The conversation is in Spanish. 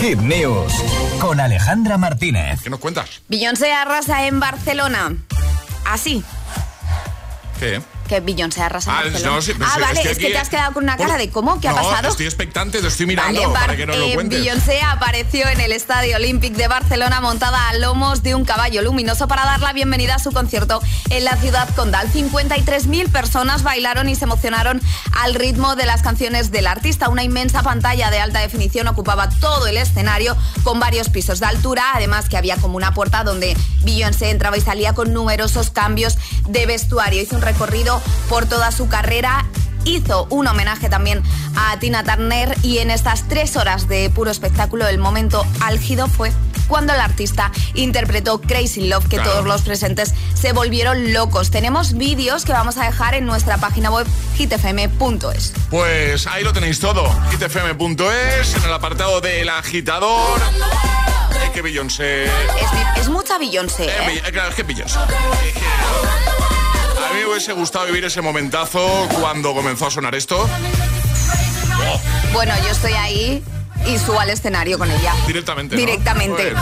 Hit News con Alejandra Martínez. ¿Qué nos cuentas? Beyoncé arrasa en Barcelona. Así. ¿Qué? Que Beyoncé arrasa Ah, Barcelona. no, sí, pero ah, sí, vale, es que te has quedado con una cara Por- de ¿cómo? ¿Qué ha pasado? estoy expectante, te estoy mirando Vale, para Bar- que nos lo cuentes. Beyoncé apareció en el Estadio Olímpic de Barcelona montada a lomos de un caballo luminoso para dar la bienvenida a su concierto en la ciudad condal. 53.000 personas bailaron y se emocionaron al ritmo de las canciones del artista. Una inmensa pantalla de alta definición ocupaba todo el escenario con varios pisos de altura, además que había como una puerta donde Beyoncé entraba y salía con numerosos cambios de vestuario. Hizo un recorrido por toda su carrera hizo un homenaje también a Tina Turner y en estas tres horas de puro espectáculo el momento álgido fue cuando el artista interpretó Crazy Love que Claro. todos los presentes se volvieron locos. Tenemos vídeos que vamos a dejar en nuestra página web hitfm.es. Pues ahí lo tenéis todo. hitfm.es, en el apartado del agitador. Es que Beyoncé... Es, es mucha Beyoncé. Be- eh, claro, es que Beyoncé. A mí me hubiese gustado vivir ese momentazo cuando comenzó a sonar esto. Bueno, yo estoy ahí y subo al escenario con ella. Directamente. Directamente.